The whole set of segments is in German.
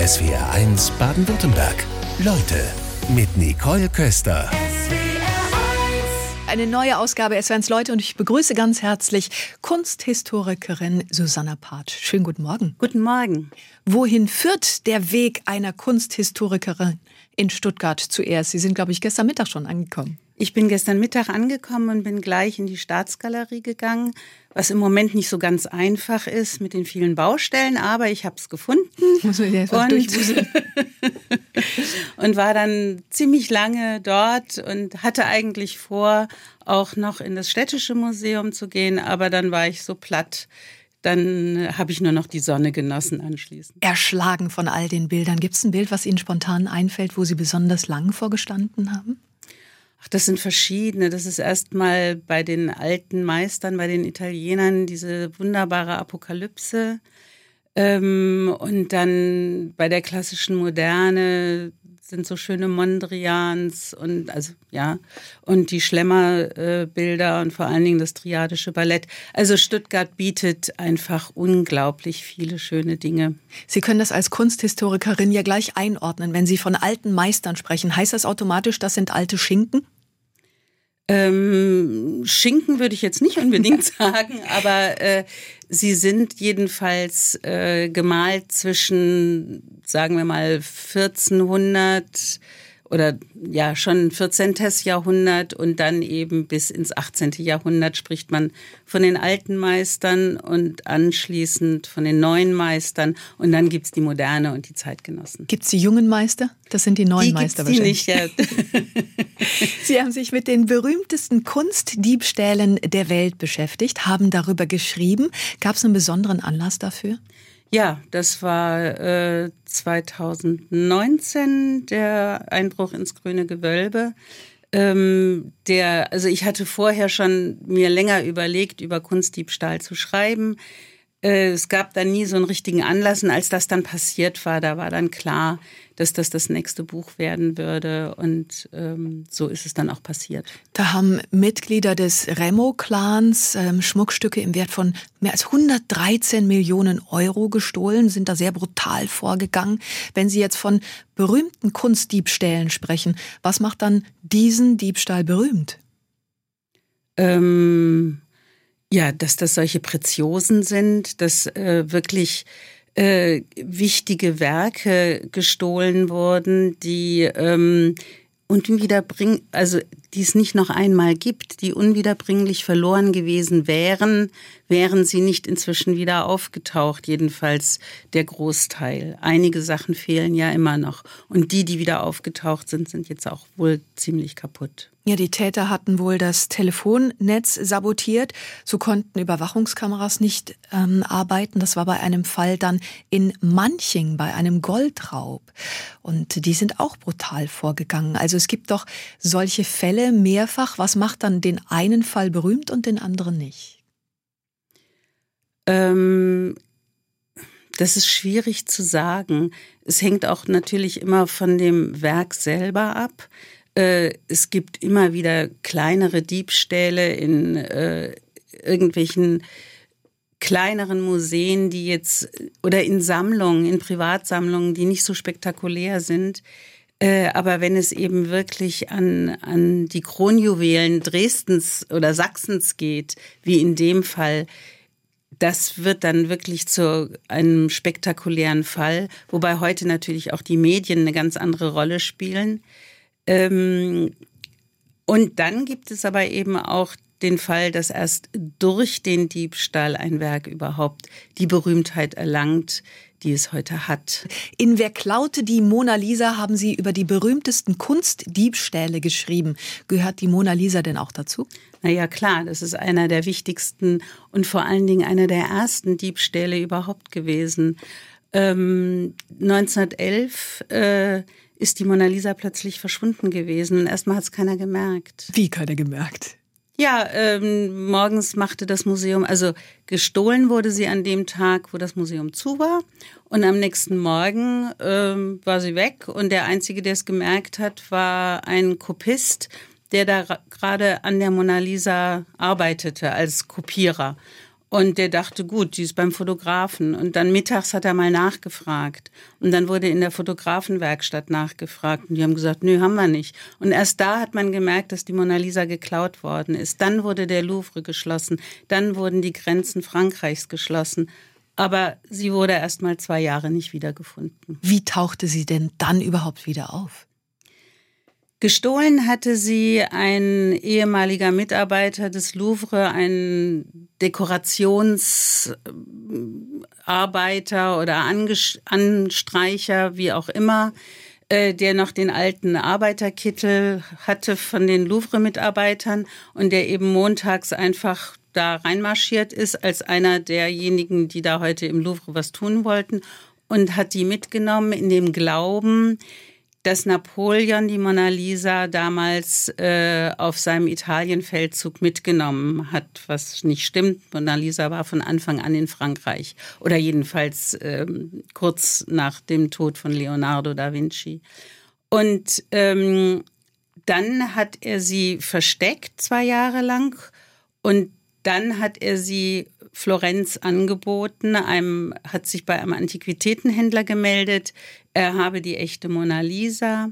SWR1 Baden-Württemberg. Leute mit Nicole Köster. Eine neue Ausgabe SWRs Leute und ich begrüße ganz herzlich Kunsthistorikerin Susanna Part. Schönen guten Morgen. Guten Morgen. Wohin führt der Weg einer Kunsthistorikerin in Stuttgart zuerst? Sie sind, glaube ich, gestern Mittag schon angekommen. Ich bin gestern Mittag angekommen und bin gleich in die Staatsgalerie gegangen, was im Moment nicht so ganz einfach ist mit den vielen Baustellen, aber ich habe es gefunden Muss man ja und, und war dann ziemlich lange dort und hatte eigentlich vor, auch noch in das städtische Museum zu gehen, aber dann war ich so platt. Dann habe ich nur noch die Sonne genossen anschließend. Erschlagen von all den Bildern. Gibt es ein Bild, was Ihnen spontan einfällt, wo Sie besonders lang vorgestanden haben? Ach, das sind verschiedene. Das ist erstmal bei den alten Meistern, bei den Italienern diese wunderbare Apokalypse. Ähm, und dann bei der klassischen Moderne sind so schöne Mondrians und also ja und die Schlemmerbilder äh, und vor allen Dingen das triadische Ballett. Also Stuttgart bietet einfach unglaublich viele schöne Dinge. Sie können das als Kunsthistorikerin ja gleich einordnen. Wenn Sie von alten Meistern sprechen, heißt das automatisch, das sind alte Schinken? Ähm, Schinken würde ich jetzt nicht unbedingt sagen, aber äh, sie sind jedenfalls äh, gemalt zwischen, sagen wir mal, 1400 oder ja schon 14. Jahrhundert und dann eben bis ins 18. Jahrhundert spricht man von den alten Meistern und anschließend von den neuen Meistern und dann gibt's die Moderne und die Zeitgenossen. Gibt es die jungen Meister? Das sind die neuen Die Meister gibt's die wahrscheinlich. nicht. Sie haben sich mit den berühmtesten Kunstdiebstählen der Welt beschäftigt, haben darüber geschrieben. Gab es einen besonderen Anlass dafür? Ja, das war äh, 2019 der Einbruch ins grüne Gewölbe. Ähm, der, also ich hatte vorher schon mir länger überlegt, über Kunstdiebstahl zu schreiben. Äh, es gab dann nie so einen richtigen Anlass. Und als das dann passiert war, da war dann klar, dass das das nächste Buch werden würde. Und ähm, so ist es dann auch passiert. Da haben Mitglieder des Remo-Clans ähm, Schmuckstücke im Wert von mehr als 113 Millionen Euro gestohlen, sind da sehr brutal vorgegangen. Wenn Sie jetzt von berühmten Kunstdiebstählen sprechen, was macht dann diesen Diebstahl berühmt? Ähm, ja, dass das solche Preziosen sind, dass äh, wirklich äh, wichtige Werke gestohlen wurden, die ähm, unwiederbring, also die es nicht noch einmal gibt, die unwiederbringlich verloren gewesen wären, wären sie nicht inzwischen wieder aufgetaucht, jedenfalls der Großteil. Einige Sachen fehlen ja immer noch. Und die, die wieder aufgetaucht sind, sind jetzt auch wohl ziemlich kaputt. Ja, die Täter hatten wohl das Telefonnetz sabotiert. So konnten Überwachungskameras nicht ähm, arbeiten. Das war bei einem Fall dann in Manching, bei einem Goldraub. Und die sind auch brutal vorgegangen. Also es gibt doch solche Fälle mehrfach. Was macht dann den einen Fall berühmt und den anderen nicht? Ähm, das ist schwierig zu sagen. Es hängt auch natürlich immer von dem Werk selber ab. Äh, es gibt immer wieder kleinere Diebstähle in äh, irgendwelchen kleineren Museen, die jetzt oder in Sammlungen, in Privatsammlungen, die nicht so spektakulär sind. Äh, aber wenn es eben wirklich an, an die Kronjuwelen Dresdens oder Sachsens geht, wie in dem Fall, das wird dann wirklich zu einem spektakulären Fall, wobei heute natürlich auch die Medien eine ganz andere Rolle spielen. Ähm, und dann gibt es aber eben auch den Fall, dass erst durch den Diebstahl ein Werk überhaupt die Berühmtheit erlangt, die es heute hat. In Wer klaute die Mona Lisa haben Sie über die berühmtesten Kunstdiebstähle geschrieben. Gehört die Mona Lisa denn auch dazu? Naja, klar, das ist einer der wichtigsten und vor allen Dingen einer der ersten Diebstähle überhaupt gewesen. Ähm, 1911 äh, ist die Mona Lisa plötzlich verschwunden gewesen und erstmal hat es keiner gemerkt. Wie keiner gemerkt? Ja, ähm, morgens machte das Museum, also gestohlen wurde sie an dem Tag, wo das Museum zu war. Und am nächsten Morgen ähm, war sie weg. Und der Einzige, der es gemerkt hat, war ein Kopist, der da ra- gerade an der Mona Lisa arbeitete als Kopierer. Und der dachte, gut, die ist beim Fotografen. Und dann mittags hat er mal nachgefragt. Und dann wurde in der Fotografenwerkstatt nachgefragt. Und die haben gesagt, nö, haben wir nicht. Und erst da hat man gemerkt, dass die Mona Lisa geklaut worden ist. Dann wurde der Louvre geschlossen. Dann wurden die Grenzen Frankreichs geschlossen. Aber sie wurde erst mal zwei Jahre nicht wiedergefunden. Wie tauchte sie denn dann überhaupt wieder auf? Gestohlen hatte sie ein ehemaliger Mitarbeiter des Louvre, ein Dekorationsarbeiter oder Anstreicher, wie auch immer, äh, der noch den alten Arbeiterkittel hatte von den Louvre-Mitarbeitern und der eben montags einfach da reinmarschiert ist als einer derjenigen, die da heute im Louvre was tun wollten und hat die mitgenommen in dem Glauben, dass Napoleon die Mona Lisa damals äh, auf seinem Italienfeldzug mitgenommen hat, was nicht stimmt. Mona Lisa war von Anfang an in Frankreich oder jedenfalls ähm, kurz nach dem Tod von Leonardo da Vinci. Und ähm, dann hat er sie versteckt zwei Jahre lang und dann hat er sie Florenz angeboten, einem, hat sich bei einem Antiquitätenhändler gemeldet, er habe die echte Mona Lisa.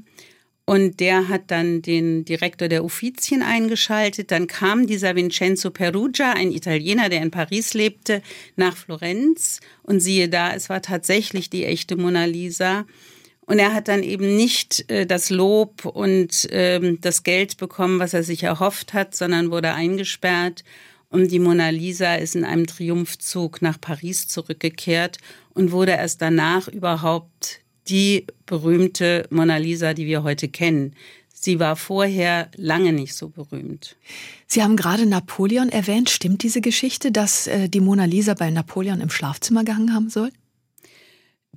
Und der hat dann den Direktor der Uffizien eingeschaltet. Dann kam dieser Vincenzo Perugia, ein Italiener, der in Paris lebte, nach Florenz. Und siehe da, es war tatsächlich die echte Mona Lisa. Und er hat dann eben nicht äh, das Lob und ähm, das Geld bekommen, was er sich erhofft hat, sondern wurde eingesperrt. Und die Mona Lisa ist in einem Triumphzug nach Paris zurückgekehrt und wurde erst danach überhaupt die berühmte Mona Lisa, die wir heute kennen. Sie war vorher lange nicht so berühmt. Sie haben gerade Napoleon erwähnt. Stimmt diese Geschichte, dass äh, die Mona Lisa bei Napoleon im Schlafzimmer gehangen haben soll?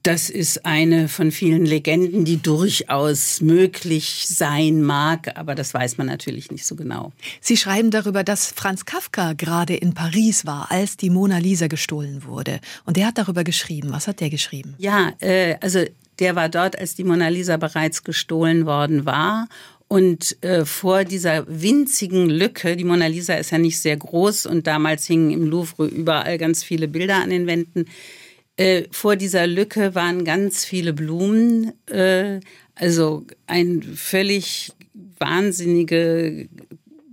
Das ist eine von vielen Legenden, die durchaus möglich sein mag, aber das weiß man natürlich nicht so genau. Sie schreiben darüber, dass Franz Kafka gerade in Paris war, als die Mona Lisa gestohlen wurde. Und der hat darüber geschrieben. Was hat der geschrieben? Ja, äh, also der war dort, als die Mona Lisa bereits gestohlen worden war. Und äh, vor dieser winzigen Lücke, die Mona Lisa ist ja nicht sehr groß und damals hingen im Louvre überall ganz viele Bilder an den Wänden äh, vor dieser Lücke waren ganz viele Blumen, äh, also ein völlig wahnsinnige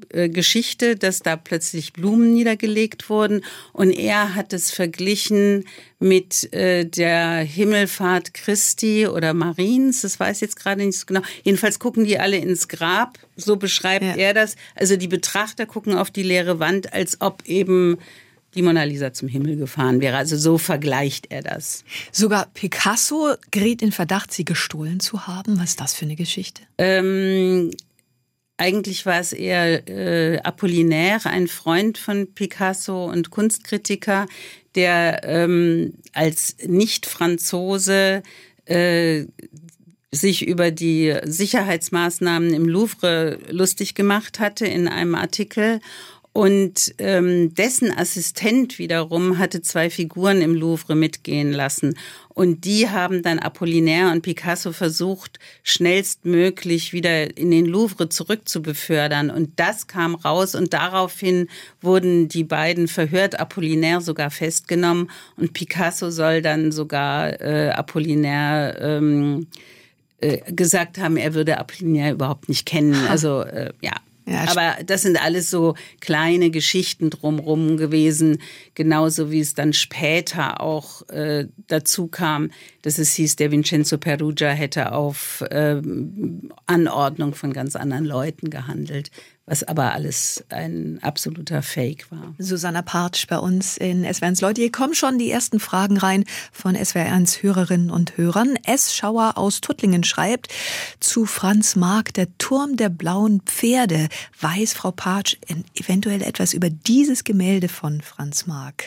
äh, Geschichte, dass da plötzlich Blumen niedergelegt wurden. Und er hat es verglichen mit äh, der Himmelfahrt Christi oder Mariens. Das weiß ich jetzt gerade nicht so genau. Jedenfalls gucken die alle ins Grab. So beschreibt ja. er das. Also die Betrachter gucken auf die leere Wand, als ob eben die Mona Lisa zum Himmel gefahren wäre. Also so vergleicht er das. Sogar Picasso geriet in Verdacht, sie gestohlen zu haben. Was ist das für eine Geschichte? Ähm, eigentlich war es eher äh, Apollinaire, ein Freund von Picasso und Kunstkritiker, der ähm, als Nicht-Franzose äh, sich über die Sicherheitsmaßnahmen im Louvre lustig gemacht hatte in einem Artikel und ähm, dessen Assistent wiederum hatte zwei Figuren im Louvre mitgehen lassen. Und die haben dann Apollinaire und Picasso versucht, schnellstmöglich wieder in den Louvre zurückzubefördern. Und das kam raus und daraufhin wurden die beiden verhört, Apollinaire sogar festgenommen und Picasso soll dann sogar äh, Apollinaire ähm, äh, gesagt haben, er würde Apollinaire überhaupt nicht kennen. Also äh, ja, ja, Aber das sind alles so kleine Geschichten drumherum gewesen, genauso wie es dann später auch äh, dazu kam, dass es hieß, der Vincenzo Perugia hätte auf äh, Anordnung von ganz anderen Leuten gehandelt was aber alles ein absoluter Fake war. Susanna Partsch bei uns in SWR1 Leute, hier kommen schon die ersten Fragen rein von SWR1 Hörerinnen und Hörern. S. Schauer aus Tuttlingen schreibt zu Franz Mark, der Turm der blauen Pferde. Weiß Frau Partsch eventuell etwas über dieses Gemälde von Franz Mark?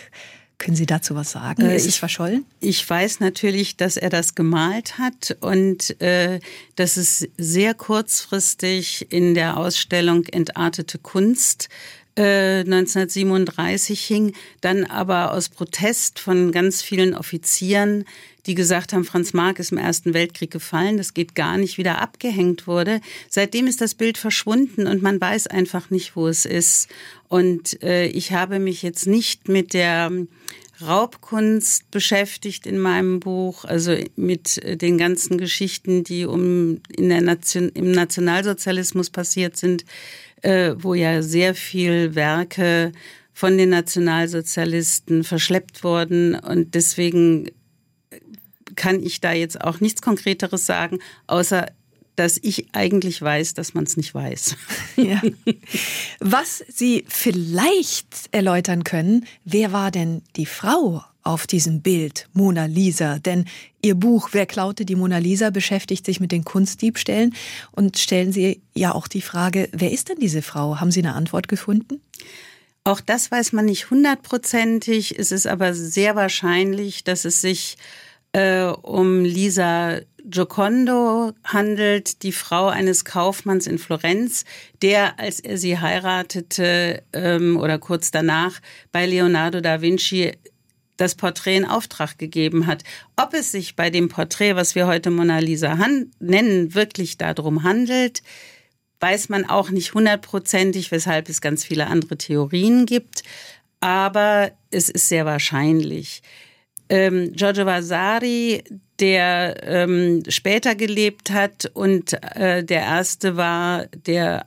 Können Sie dazu was sagen? Äh, ist ich, es verschollen? Ich weiß natürlich, dass er das gemalt hat und äh, dass es sehr kurzfristig in der Ausstellung Entartete Kunst 1937 äh, hing, dann aber aus Protest von ganz vielen Offizieren, die gesagt haben, Franz Marc ist im Ersten Weltkrieg gefallen, das geht gar nicht, wieder abgehängt wurde. Seitdem ist das Bild verschwunden und man weiß einfach nicht, wo es ist. Und äh, ich habe mich jetzt nicht mit der Raubkunst beschäftigt in meinem Buch, also mit den ganzen Geschichten, die um in der Nation, im Nationalsozialismus passiert sind, äh, wo ja sehr viel Werke von den Nationalsozialisten verschleppt wurden und deswegen kann ich da jetzt auch nichts Konkreteres sagen, außer dass ich eigentlich weiß, dass man es nicht weiß. Ja. Was Sie vielleicht erläutern können, wer war denn die Frau auf diesem Bild Mona Lisa? Denn Ihr Buch Wer klaute die Mona Lisa beschäftigt sich mit den Kunstdiebstählen und stellen Sie ja auch die Frage, wer ist denn diese Frau? Haben Sie eine Antwort gefunden? Auch das weiß man nicht hundertprozentig. Es ist aber sehr wahrscheinlich, dass es sich äh, um Lisa Giocondo handelt, die Frau eines Kaufmanns in Florenz, der, als er sie heiratete ähm, oder kurz danach, bei Leonardo da Vinci das Porträt in Auftrag gegeben hat. Ob es sich bei dem Porträt, was wir heute Mona Lisa nennen, wirklich darum handelt, weiß man auch nicht hundertprozentig, weshalb es ganz viele andere Theorien gibt. Aber es ist sehr wahrscheinlich ähm, Giorgio Vasari, der ähm, später gelebt hat und äh, der erste war, der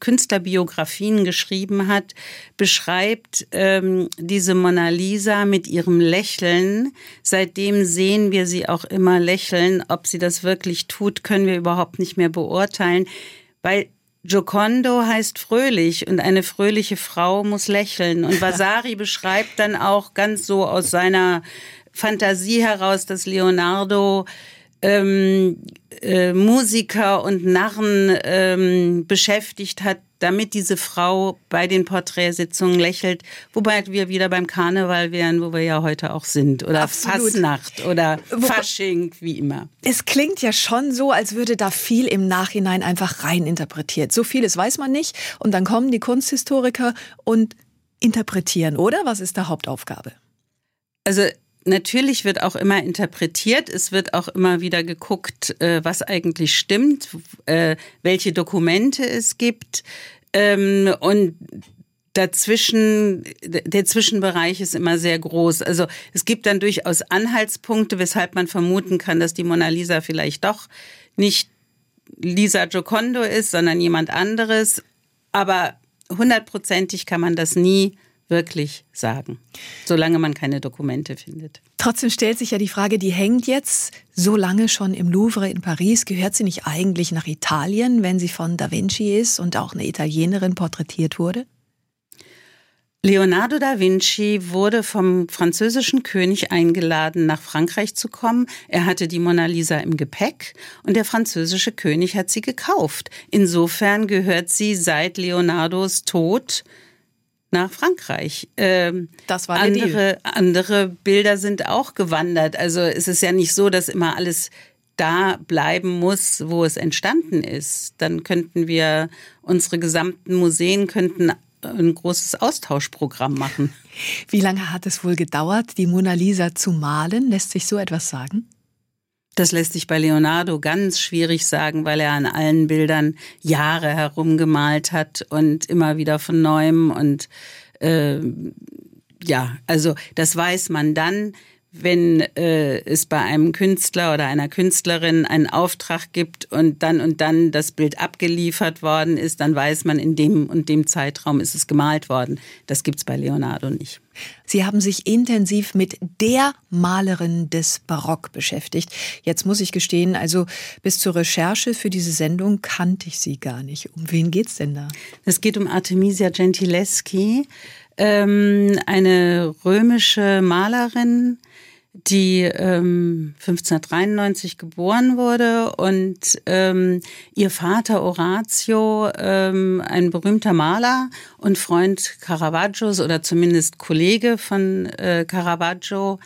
Künstlerbiografien geschrieben hat, beschreibt ähm, diese Mona Lisa mit ihrem Lächeln. Seitdem sehen wir sie auch immer lächeln. Ob sie das wirklich tut, können wir überhaupt nicht mehr beurteilen, weil Giocondo heißt fröhlich und eine fröhliche Frau muss lächeln. Und Vasari beschreibt dann auch ganz so aus seiner Fantasie heraus, dass Leonardo ähm, äh, Musiker und Narren ähm, beschäftigt hat, damit diese Frau bei den Porträtsitzungen lächelt, wobei wir wieder beim Karneval wären, wo wir ja heute auch sind, oder Absolut. Fasnacht oder Fasching, wie immer. Es klingt ja schon so, als würde da viel im Nachhinein einfach rein interpretiert. So vieles weiß man nicht und dann kommen die Kunsthistoriker und interpretieren, oder? Was ist da Hauptaufgabe? Also Natürlich wird auch immer interpretiert, es wird auch immer wieder geguckt, äh, was eigentlich stimmt, äh, welche Dokumente es gibt. Ähm, und dazwischen, der Zwischenbereich ist immer sehr groß. Also es gibt dann durchaus Anhaltspunkte, weshalb man vermuten kann, dass die Mona Lisa vielleicht doch nicht Lisa Giocondo ist, sondern jemand anderes. Aber hundertprozentig kann man das nie wirklich sagen, solange man keine Dokumente findet. Trotzdem stellt sich ja die Frage, die hängt jetzt so lange schon im Louvre in Paris. Gehört sie nicht eigentlich nach Italien, wenn sie von Da Vinci ist und auch eine Italienerin porträtiert wurde? Leonardo da Vinci wurde vom französischen König eingeladen, nach Frankreich zu kommen. Er hatte die Mona Lisa im Gepäck und der französische König hat sie gekauft. Insofern gehört sie seit Leonardos Tod nach Frankreich. Ähm, das war andere, Deal. andere Bilder sind auch gewandert. Also es ist ja nicht so, dass immer alles da bleiben muss, wo es entstanden ist. Dann könnten wir unsere gesamten Museen könnten ein großes Austauschprogramm machen. Wie lange hat es wohl gedauert, die Mona Lisa zu malen? Lässt sich so etwas sagen? Das lässt sich bei Leonardo ganz schwierig sagen, weil er an allen Bildern Jahre herumgemalt hat und immer wieder von neuem. Und äh, ja, also das weiß man dann, wenn äh, es bei einem Künstler oder einer Künstlerin einen Auftrag gibt und dann und dann das Bild abgeliefert worden ist, dann weiß man, in dem und dem Zeitraum ist es gemalt worden. Das gibt's bei Leonardo nicht. Sie haben sich intensiv mit der Malerin des Barock beschäftigt. Jetzt muss ich gestehen, also bis zur Recherche für diese Sendung kannte ich sie gar nicht. Um wen geht's denn da? Es geht um Artemisia Gentileschi, ähm, eine römische Malerin, die ähm, 1593 geboren wurde und ähm, ihr Vater Orazio, ähm, ein berühmter Maler und Freund Caravaggios oder zumindest Kollege von äh, Caravaggio,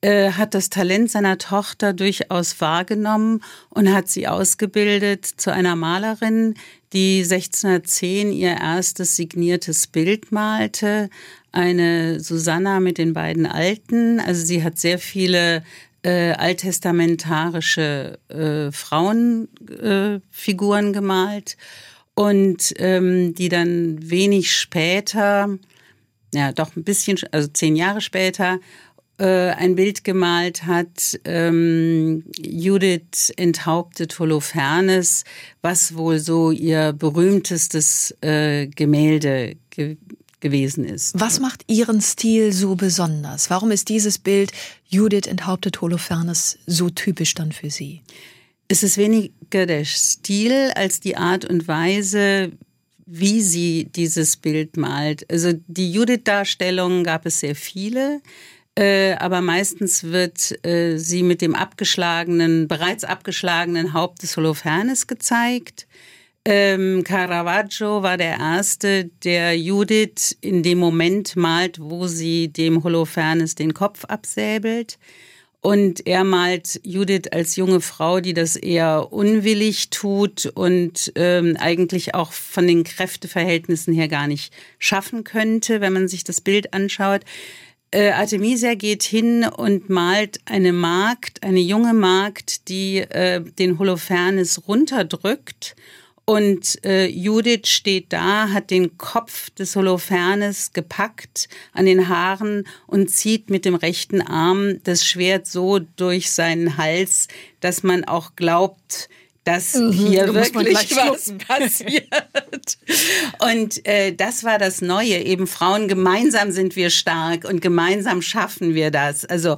äh, hat das Talent seiner Tochter durchaus wahrgenommen und hat sie ausgebildet zu einer Malerin, die 1610 ihr erstes signiertes Bild malte. Eine Susanna mit den beiden Alten. Also sie hat sehr viele äh, alttestamentarische äh, Frauenfiguren äh, gemalt und ähm, die dann wenig später, ja doch ein bisschen, also zehn Jahre später, äh, ein Bild gemalt hat, ähm, Judith enthauptet Holofernes, was wohl so ihr berühmtestes äh, Gemälde ge gewesen ist. Was macht Ihren Stil so besonders? Warum ist dieses Bild Judith enthauptet Holofernes so typisch dann für Sie? Es ist weniger der Stil als die Art und Weise, wie sie dieses Bild malt. Also die Judith-Darstellungen gab es sehr viele. Äh, aber meistens wird äh, sie mit dem abgeschlagenen, bereits abgeschlagenen Haupt des Holofernes gezeigt. Ähm, Caravaggio war der erste, der Judith in dem Moment malt, wo sie dem Holofernes den Kopf absäbelt. Und er malt Judith als junge Frau, die das eher unwillig tut und ähm, eigentlich auch von den Kräfteverhältnissen her gar nicht schaffen könnte, wenn man sich das Bild anschaut. Äh, Artemisia geht hin und malt eine Magd, eine junge Magd, die äh, den Holofernes runterdrückt. Und äh, Judith steht da, hat den Kopf des Holofernes gepackt an den Haaren und zieht mit dem rechten Arm das Schwert so durch seinen Hals, dass man auch glaubt, dass mhm, hier wirklich was passiert. Und äh, das war das Neue. Eben Frauen, gemeinsam sind wir stark und gemeinsam schaffen wir das. Also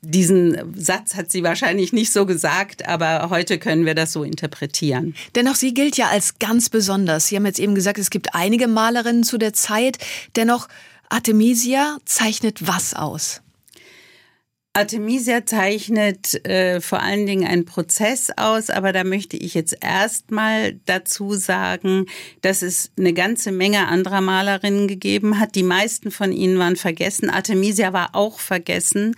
diesen Satz hat sie wahrscheinlich nicht so gesagt, aber heute können wir das so interpretieren. Dennoch, sie gilt ja als ganz besonders. Sie haben jetzt eben gesagt, es gibt einige Malerinnen zu der Zeit. Dennoch, Artemisia zeichnet was aus? Artemisia zeichnet äh, vor allen Dingen einen Prozess aus, aber da möchte ich jetzt erstmal dazu sagen, dass es eine ganze Menge anderer Malerinnen gegeben hat. Die meisten von ihnen waren vergessen. Artemisia war auch vergessen.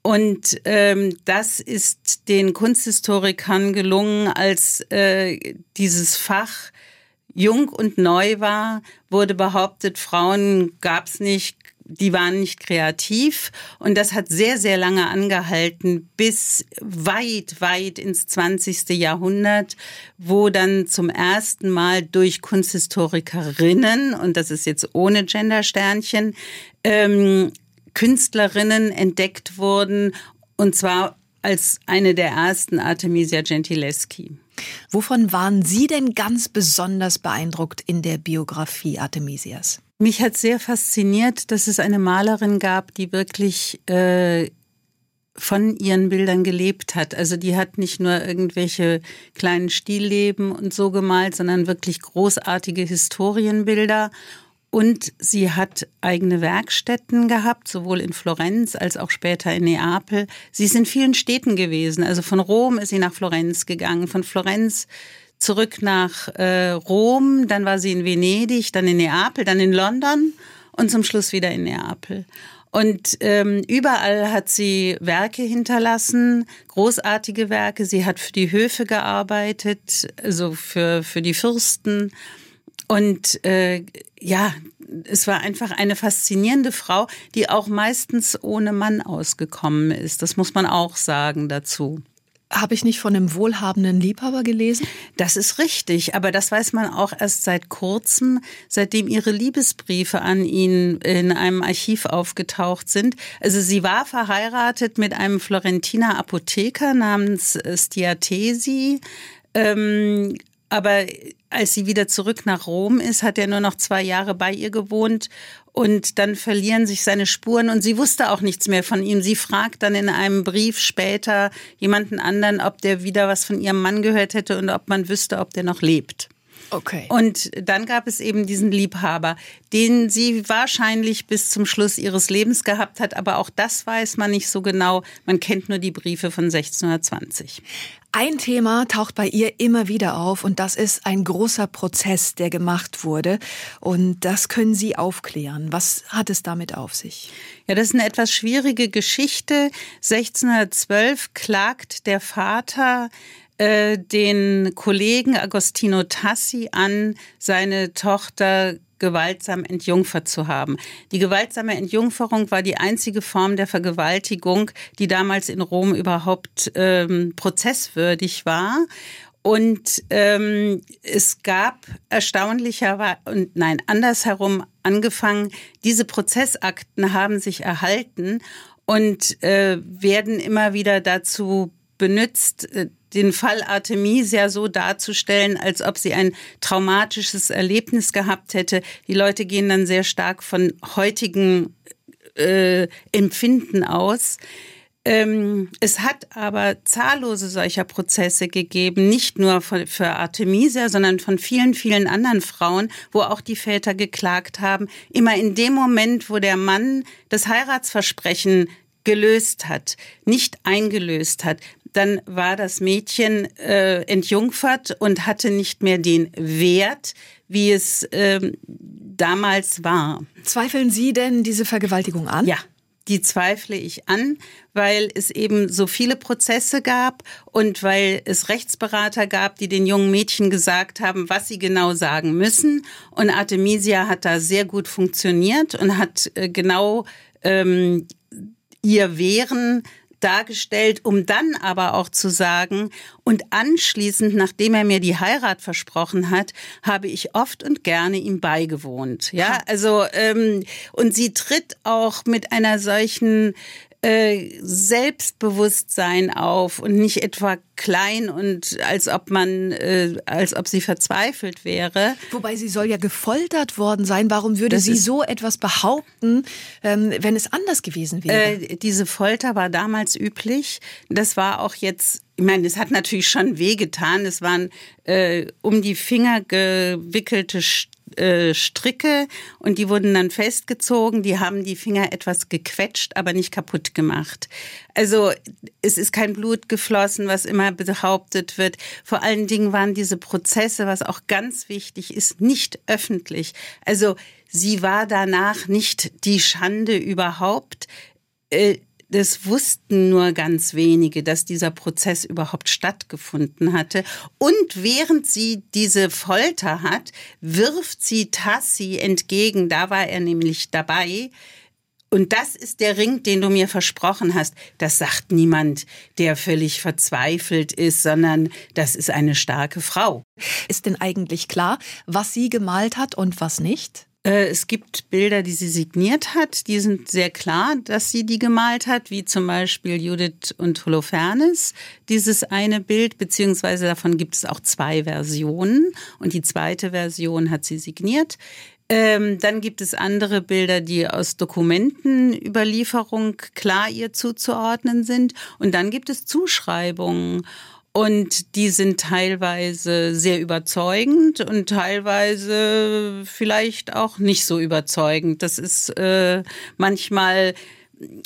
Und ähm, das ist den Kunsthistorikern gelungen, als äh, dieses Fach jung und neu war, wurde behauptet, Frauen gab's nicht, die waren nicht kreativ und das hat sehr, sehr lange angehalten bis weit, weit ins 20. Jahrhundert, wo dann zum ersten Mal durch Kunsthistorikerinnen, und das ist jetzt ohne Gendersternchen, ähm, Künstlerinnen entdeckt wurden und zwar als eine der ersten Artemisia Gentileschi. Wovon waren Sie denn ganz besonders beeindruckt in der Biografie Artemisias? Mich hat sehr fasziniert, dass es eine Malerin gab, die wirklich äh, von ihren Bildern gelebt hat. Also die hat nicht nur irgendwelche kleinen Stillleben und so gemalt, sondern wirklich großartige Historienbilder. Und sie hat eigene Werkstätten gehabt, sowohl in Florenz als auch später in Neapel. Sie ist in vielen Städten gewesen. Also von Rom ist sie nach Florenz gegangen, von Florenz zurück nach äh, Rom, dann war sie in Venedig, dann in Neapel, dann in London und zum Schluss wieder in Neapel. Und ähm, überall hat sie Werke hinterlassen, großartige Werke. Sie hat für die Höfe gearbeitet, also für, für die Fürsten. Und äh, ja, es war einfach eine faszinierende Frau, die auch meistens ohne Mann ausgekommen ist. Das muss man auch sagen dazu. Habe ich nicht von einem wohlhabenden Liebhaber gelesen? Das ist richtig, aber das weiß man auch erst seit kurzem, seitdem ihre Liebesbriefe an ihn in einem Archiv aufgetaucht sind. Also sie war verheiratet mit einem Florentiner Apotheker namens Stiatesi. Ähm, aber als sie wieder zurück nach Rom ist, hat er nur noch zwei Jahre bei ihr gewohnt und dann verlieren sich seine Spuren und sie wusste auch nichts mehr von ihm. Sie fragt dann in einem Brief später jemanden anderen, ob der wieder was von ihrem Mann gehört hätte und ob man wüsste, ob der noch lebt. Okay. Und dann gab es eben diesen Liebhaber, den sie wahrscheinlich bis zum Schluss ihres Lebens gehabt hat, aber auch das weiß man nicht so genau. Man kennt nur die Briefe von 1620. Ein Thema taucht bei ihr immer wieder auf und das ist ein großer Prozess, der gemacht wurde. Und das können Sie aufklären. Was hat es damit auf sich? Ja, das ist eine etwas schwierige Geschichte. 1612 klagt der Vater äh, den Kollegen Agostino Tassi an, seine Tochter gewaltsam entjungfert zu haben. Die gewaltsame Entjungferung war die einzige Form der Vergewaltigung, die damals in Rom überhaupt ähm, prozesswürdig war. Und ähm, es gab erstaunlicherweise, und nein, andersherum angefangen, diese Prozessakten haben sich erhalten und äh, werden immer wieder dazu benutzt, äh, den Fall Artemisia so darzustellen, als ob sie ein traumatisches Erlebnis gehabt hätte. Die Leute gehen dann sehr stark von heutigen äh, Empfinden aus. Ähm, es hat aber zahllose solcher Prozesse gegeben, nicht nur für Artemisia, sondern von vielen, vielen anderen Frauen, wo auch die Väter geklagt haben. Immer in dem Moment, wo der Mann das Heiratsversprechen gelöst hat, nicht eingelöst hat, dann war das Mädchen äh, entjungfert und hatte nicht mehr den Wert, wie es äh, damals war. Zweifeln Sie denn diese Vergewaltigung an? Ja. Die zweifle ich an, weil es eben so viele Prozesse gab und weil es Rechtsberater gab, die den jungen Mädchen gesagt haben, was sie genau sagen müssen. Und Artemisia hat da sehr gut funktioniert und hat äh, genau ähm, ihr Wehren dargestellt, um dann aber auch zu sagen, und anschließend, nachdem er mir die Heirat versprochen hat, habe ich oft und gerne ihm beigewohnt. Ja, also ähm, und sie tritt auch mit einer solchen äh, Selbstbewusstsein auf und nicht etwa klein und als ob man, äh, als ob sie verzweifelt wäre. Wobei sie soll ja gefoltert worden sein. Warum würde das sie so etwas behaupten, ähm, wenn es anders gewesen wäre? Äh, diese Folter war damals üblich. Das war auch jetzt ich meine, es hat natürlich schon wehgetan. Es waren äh, um die Finger gewickelte äh, Stricke und die wurden dann festgezogen. Die haben die Finger etwas gequetscht, aber nicht kaputt gemacht. Also es ist kein Blut geflossen, was immer behauptet wird. Vor allen Dingen waren diese Prozesse, was auch ganz wichtig ist, nicht öffentlich. Also sie war danach nicht die Schande überhaupt. Äh, das wussten nur ganz wenige, dass dieser Prozess überhaupt stattgefunden hatte. Und während sie diese Folter hat, wirft sie Tassi entgegen, da war er nämlich dabei, und das ist der Ring, den du mir versprochen hast. Das sagt niemand, der völlig verzweifelt ist, sondern das ist eine starke Frau. Ist denn eigentlich klar, was sie gemalt hat und was nicht? Äh, es gibt Bilder, die sie signiert hat, die sind sehr klar, dass sie die gemalt hat, wie zum Beispiel Judith und Holofernes. Dieses eine Bild, beziehungsweise davon gibt es auch zwei Versionen und die zweite Version hat sie signiert. Ähm, dann gibt es andere Bilder, die aus Dokumentenüberlieferung klar ihr zuzuordnen sind. Und dann gibt es Zuschreibungen. Und die sind teilweise sehr überzeugend und teilweise vielleicht auch nicht so überzeugend. Das ist äh, manchmal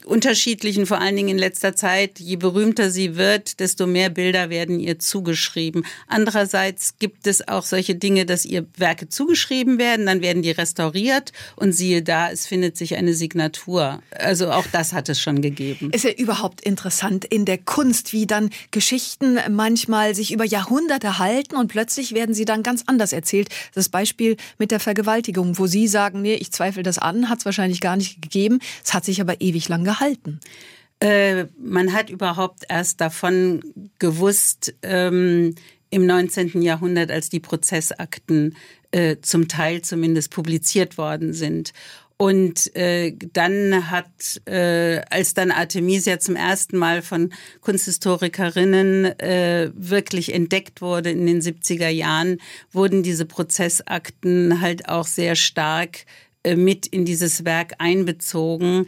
unterschiedlichen, vor allen Dingen in letzter Zeit. Je berühmter sie wird, desto mehr Bilder werden ihr zugeschrieben. Andererseits gibt es auch solche Dinge, dass ihr Werke zugeschrieben werden, dann werden die restauriert und siehe da, es findet sich eine Signatur. Also auch das hat es schon gegeben. Ist ja überhaupt interessant in der Kunst, wie dann Geschichten manchmal sich über Jahrhunderte halten und plötzlich werden sie dann ganz anders erzählt. Das Beispiel mit der Vergewaltigung, wo Sie sagen, nee, ich zweifle das an, hat es wahrscheinlich gar nicht gegeben. Es hat sich aber ewig lang gehalten? Äh, man hat überhaupt erst davon gewusst ähm, im 19. Jahrhundert, als die Prozessakten äh, zum Teil zumindest publiziert worden sind. Und äh, dann hat, äh, als dann Artemisia zum ersten Mal von Kunsthistorikerinnen äh, wirklich entdeckt wurde in den 70er Jahren, wurden diese Prozessakten halt auch sehr stark äh, mit in dieses Werk einbezogen.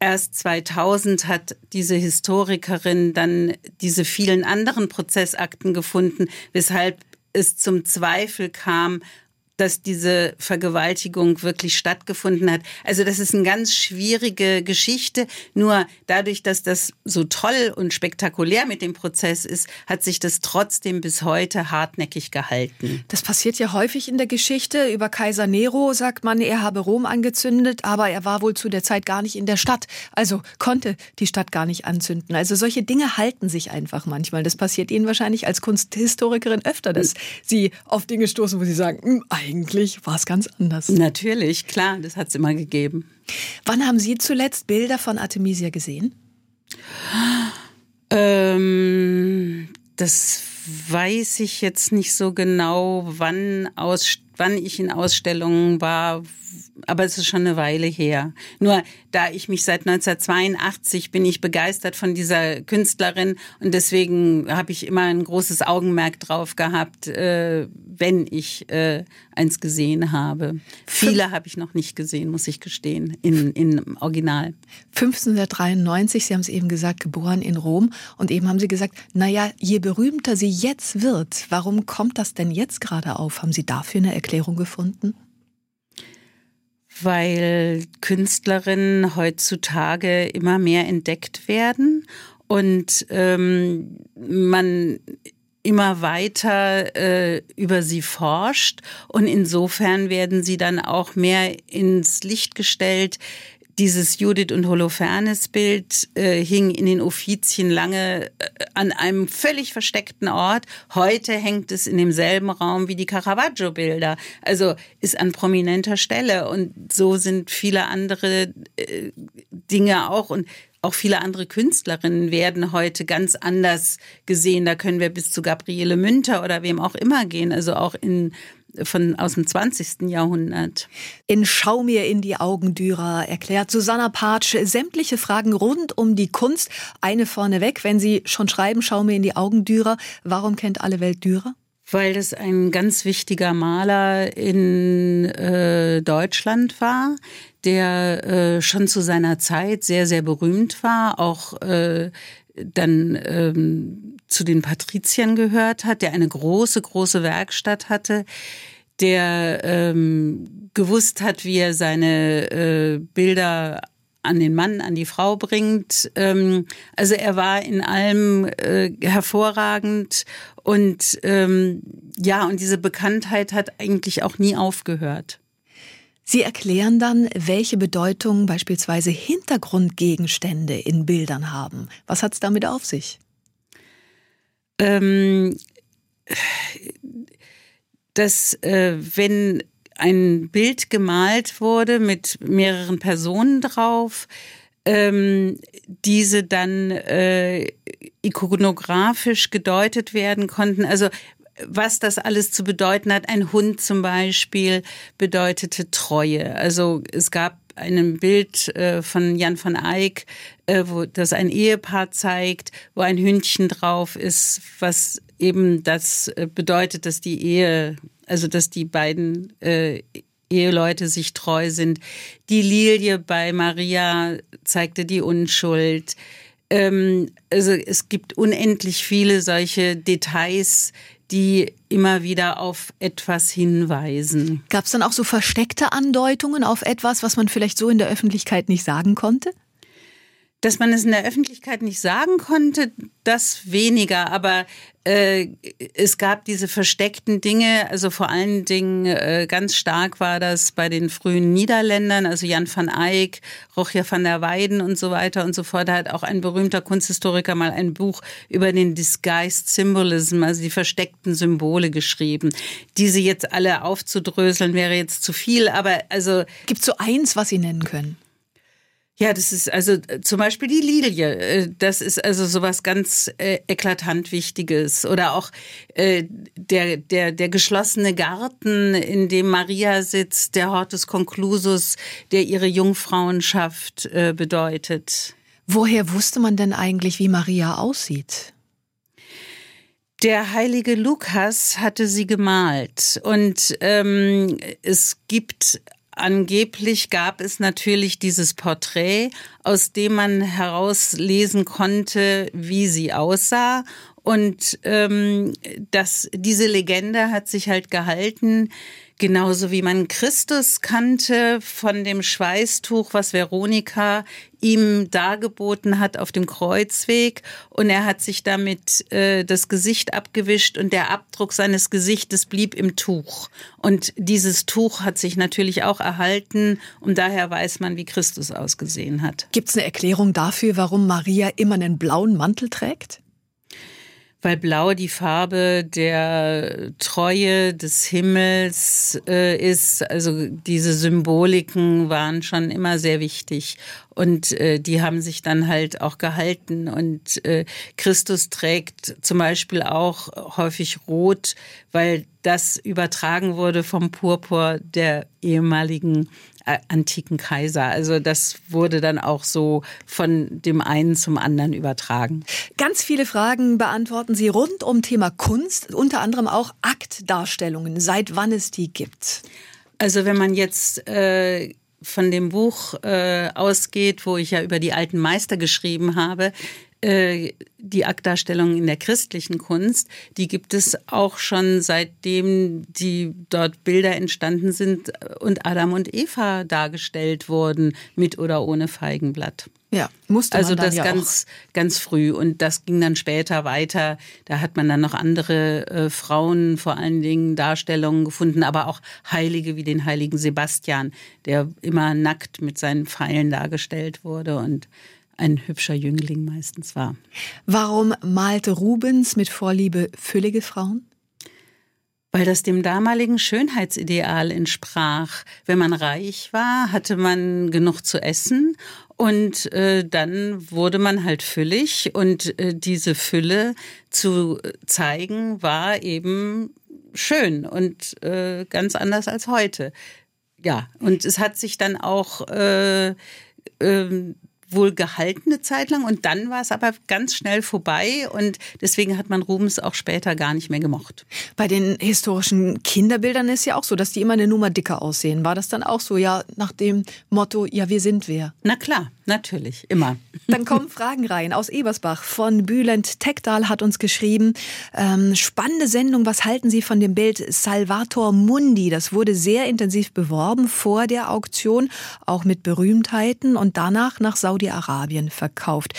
Erst 2000 hat diese Historikerin dann diese vielen anderen Prozessakten gefunden, weshalb es zum Zweifel kam, dass diese Vergewaltigung wirklich stattgefunden hat. Also das ist eine ganz schwierige Geschichte. Nur dadurch, dass das so toll und spektakulär mit dem Prozess ist, hat sich das trotzdem bis heute hartnäckig gehalten. Das passiert ja häufig in der Geschichte. Über Kaiser Nero sagt man, er habe Rom angezündet, aber er war wohl zu der Zeit gar nicht in der Stadt. Also konnte die Stadt gar nicht anzünden. Also solche Dinge halten sich einfach manchmal. Das passiert Ihnen wahrscheinlich als Kunsthistorikerin öfter, dass Sie auf Dinge stoßen, wo Sie sagen, hm, eigentlich war es ganz anders. Natürlich, klar, das hat es immer gegeben. Wann haben Sie zuletzt Bilder von Artemisia gesehen? Ähm, das weiß ich jetzt nicht so genau, wann, aus, wann ich in Ausstellungen war, aber es ist schon eine Weile her. Nur da ich mich seit 1982 bin ich begeistert von dieser Künstlerin und deswegen habe ich immer ein großes Augenmerk drauf gehabt, äh, wenn ich äh, eins gesehen habe. Viele habe ich noch nicht gesehen, muss ich gestehen, in, in Original. 1593, Sie haben es eben gesagt, geboren in Rom und eben haben Sie gesagt, naja, je berühmter sie jetzt wird, warum kommt das denn jetzt gerade auf? Haben Sie dafür eine Erklärung gefunden? weil Künstlerinnen heutzutage immer mehr entdeckt werden und ähm, man immer weiter äh, über sie forscht und insofern werden sie dann auch mehr ins Licht gestellt, dieses Judith und Holofernes-Bild äh, hing in den Offizien lange äh, an einem völlig versteckten Ort. Heute hängt es in demselben Raum wie die Caravaggio-Bilder. Also ist an prominenter Stelle. Und so sind viele andere äh, Dinge auch. Und auch viele andere Künstlerinnen werden heute ganz anders gesehen. Da können wir bis zu Gabriele Münter oder wem auch immer gehen. Also auch in von, aus dem 20. Jahrhundert. In Schau mir in die Augen, Dürer, erklärt Susanna Patsch sämtliche Fragen rund um die Kunst. Eine vorneweg, wenn Sie schon schreiben, Schau mir in die Augen, Dürer, warum kennt alle Welt Dürer? Weil das ein ganz wichtiger Maler in äh, Deutschland war, der äh, schon zu seiner Zeit sehr, sehr berühmt war, auch äh, dann ähm, zu den Patriziern gehört hat, der eine große, große Werkstatt hatte, der ähm, gewusst hat, wie er seine äh, Bilder an den Mann, an die Frau bringt. Ähm, also er war in allem äh, hervorragend und ähm, ja, und diese Bekanntheit hat eigentlich auch nie aufgehört. Sie erklären dann, welche Bedeutung beispielsweise Hintergrundgegenstände in Bildern haben. Was hat es damit auf sich? Ähm, dass äh, wenn ein Bild gemalt wurde mit mehreren Personen drauf, ähm, diese dann äh, ikonografisch gedeutet werden konnten. Also was das alles zu bedeuten hat. Ein Hund zum Beispiel bedeutete Treue. Also es gab ein Bild äh, von Jan van Eyck, äh, wo das ein Ehepaar zeigt, wo ein Hündchen drauf ist, was eben das äh, bedeutet, dass die Ehe, also dass die beiden Eheleute sich treu sind. Die Lilie bei Maria zeigte die Unschuld. Ähm, also es gibt unendlich viele solche Details, die immer wieder auf etwas hinweisen. Gab es dann auch so versteckte Andeutungen auf etwas, was man vielleicht so in der Öffentlichkeit nicht sagen konnte? Dass man es in der Öffentlichkeit nicht sagen konnte, das weniger, aber äh, es gab diese versteckten Dinge, also vor allen Dingen äh, ganz stark war das bei den frühen Niederländern, also Jan van Eyck, Rochja van der Weiden und so weiter und so fort. Da hat auch ein berühmter Kunsthistoriker mal ein Buch über den Disguised Symbolism, also die versteckten Symbole geschrieben. Diese jetzt alle aufzudröseln wäre jetzt zu viel, aber also. Gibt so eins, was Sie nennen können? Ja, das ist also äh, zum Beispiel die Lilie. Äh, das ist also sowas ganz äh, eklatant Wichtiges. Oder auch äh, der, der, der geschlossene Garten, in dem Maria sitzt, der Hortus Conclusus, der ihre Jungfrauenschaft äh, bedeutet. Woher wusste man denn eigentlich, wie Maria aussieht? Der heilige Lukas hatte sie gemalt und ähm, es gibt Angeblich gab es natürlich dieses Porträt, aus dem man herauslesen konnte, wie sie aussah. Und ähm, das, diese Legende hat sich halt gehalten. Genauso wie man Christus kannte von dem Schweißtuch, was Veronika ihm dargeboten hat auf dem Kreuzweg. Und er hat sich damit äh, das Gesicht abgewischt und der Abdruck seines Gesichtes blieb im Tuch. Und dieses Tuch hat sich natürlich auch erhalten und daher weiß man, wie Christus ausgesehen hat. Gibt es eine Erklärung dafür, warum Maria immer einen blauen Mantel trägt? Weil Blau die Farbe der Treue des Himmels äh, ist. Also diese Symboliken waren schon immer sehr wichtig und äh, die haben sich dann halt auch gehalten. Und äh, Christus trägt zum Beispiel auch häufig Rot, weil das übertragen wurde vom Purpur der ehemaligen antiken Kaiser. Also das wurde dann auch so von dem einen zum anderen übertragen. Ganz viele Fragen beantworten Sie rund um Thema Kunst, unter anderem auch Aktdarstellungen, seit wann es die gibt. Also wenn man jetzt äh, von dem Buch äh, ausgeht, wo ich ja über die alten Meister geschrieben habe, äh, die Aktdarstellungen in der christlichen Kunst, die gibt es auch schon seitdem die dort Bilder entstanden sind und Adam und Eva dargestellt wurden, mit oder ohne Feigenblatt. Ja, musste man Also das ja ganz, auch. ganz früh. Und das ging dann später weiter. Da hat man dann noch andere äh, Frauen, vor allen Dingen Darstellungen gefunden, aber auch Heilige wie den heiligen Sebastian, der immer nackt mit seinen Pfeilen dargestellt wurde und ein hübscher Jüngling meistens war. Warum malte Rubens mit Vorliebe füllige Frauen? Weil das dem damaligen Schönheitsideal entsprach. Wenn man reich war, hatte man genug zu essen und äh, dann wurde man halt füllig und äh, diese Fülle zu zeigen war eben schön und äh, ganz anders als heute. Ja, und es hat sich dann auch wohl gehaltene Zeit lang und dann war es aber ganz schnell vorbei und deswegen hat man Rubens auch später gar nicht mehr gemocht. Bei den historischen Kinderbildern ist ja auch so, dass die immer eine Nummer dicker aussehen. War das dann auch so, ja, nach dem Motto, ja, wir sind wer? Na klar, natürlich, immer. Dann kommen Fragen rein aus Ebersbach von Bülent Tekdal hat uns geschrieben, ähm, spannende Sendung, was halten Sie von dem Bild Salvator Mundi? Das wurde sehr intensiv beworben vor der Auktion, auch mit Berühmtheiten und danach nach Saudi Saudi-Arabien verkauft.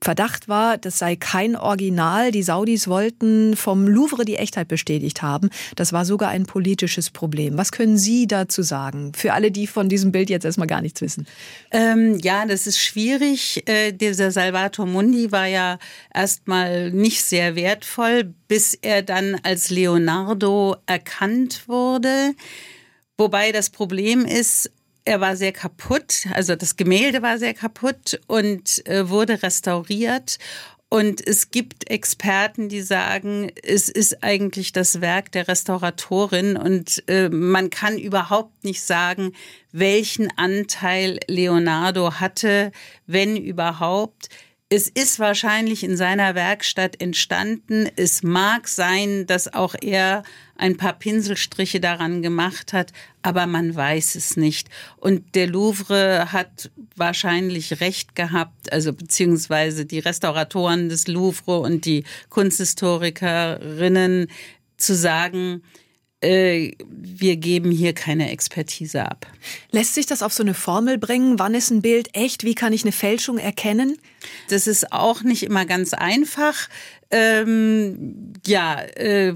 Verdacht war, das sei kein Original. Die Saudis wollten vom Louvre die Echtheit bestätigt haben. Das war sogar ein politisches Problem. Was können Sie dazu sagen? Für alle, die von diesem Bild jetzt erstmal gar nichts wissen. Ähm, ja, das ist schwierig. Äh, dieser Salvator Mundi war ja erstmal nicht sehr wertvoll, bis er dann als Leonardo erkannt wurde. Wobei das Problem ist, er war sehr kaputt, also das Gemälde war sehr kaputt und äh, wurde restauriert. Und es gibt Experten, die sagen, es ist eigentlich das Werk der Restauratorin und äh, man kann überhaupt nicht sagen, welchen Anteil Leonardo hatte, wenn überhaupt. Es ist wahrscheinlich in seiner Werkstatt entstanden. Es mag sein, dass auch er ein paar Pinselstriche daran gemacht hat, aber man weiß es nicht. Und der Louvre hat wahrscheinlich recht gehabt, also beziehungsweise die Restauratoren des Louvre und die Kunsthistorikerinnen zu sagen, wir geben hier keine Expertise ab. Lässt sich das auf so eine Formel bringen? Wann ist ein Bild echt? Wie kann ich eine Fälschung erkennen? Das ist auch nicht immer ganz einfach. Ähm, ja, äh,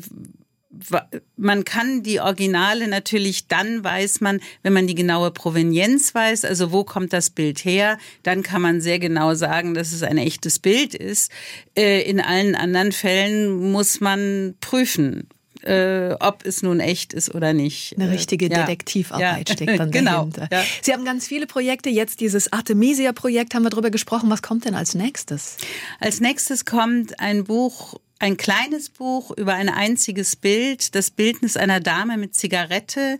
man kann die Originale natürlich dann weiß man, wenn man die genaue Provenienz weiß, also wo kommt das Bild her, dann kann man sehr genau sagen, dass es ein echtes Bild ist. Äh, in allen anderen Fällen muss man prüfen äh, ob es nun echt ist oder nicht. Eine richtige ja. Detektivarbeit ja. steckt dann genau. dahinter. Ja. Sie haben ganz viele Projekte. Jetzt dieses Artemisia-Projekt haben wir darüber gesprochen. Was kommt denn als nächstes? Als nächstes kommt ein Buch ein kleines Buch über ein einziges Bild, das Bildnis einer Dame mit Zigarette,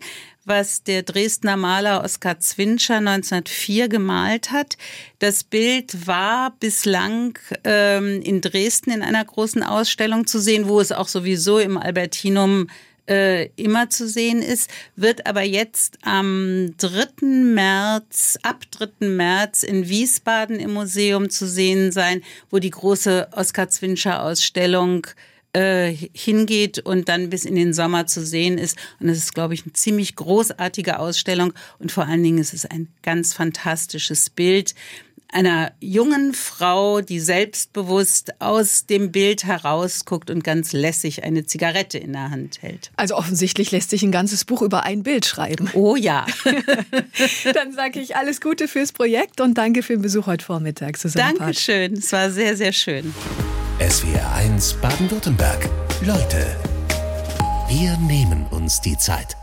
was der Dresdner Maler Oskar Zwinscher 1904 gemalt hat. Das Bild war bislang ähm, in Dresden in einer großen Ausstellung zu sehen, wo es auch sowieso im Albertinum äh, immer zu sehen ist, wird aber jetzt am 3. März, ab 3. März in Wiesbaden im Museum zu sehen sein, wo die große Oskar Zwinscher Ausstellung äh, hingeht und dann bis in den Sommer zu sehen ist. Und es ist, glaube ich, eine ziemlich großartige Ausstellung und vor allen Dingen ist es ein ganz fantastisches Bild einer jungen Frau, die selbstbewusst aus dem Bild herausguckt und ganz lässig eine Zigarette in der Hand hält. Also offensichtlich lässt sich ein ganzes Buch über ein Bild schreiben. Oh ja. Dann sage ich alles Gute fürs Projekt und danke für den Besuch heute Vormittag, Susanne Dankeschön, es war sehr, sehr schön. SWR 1 Baden-Württemberg. Leute, wir nehmen uns die Zeit.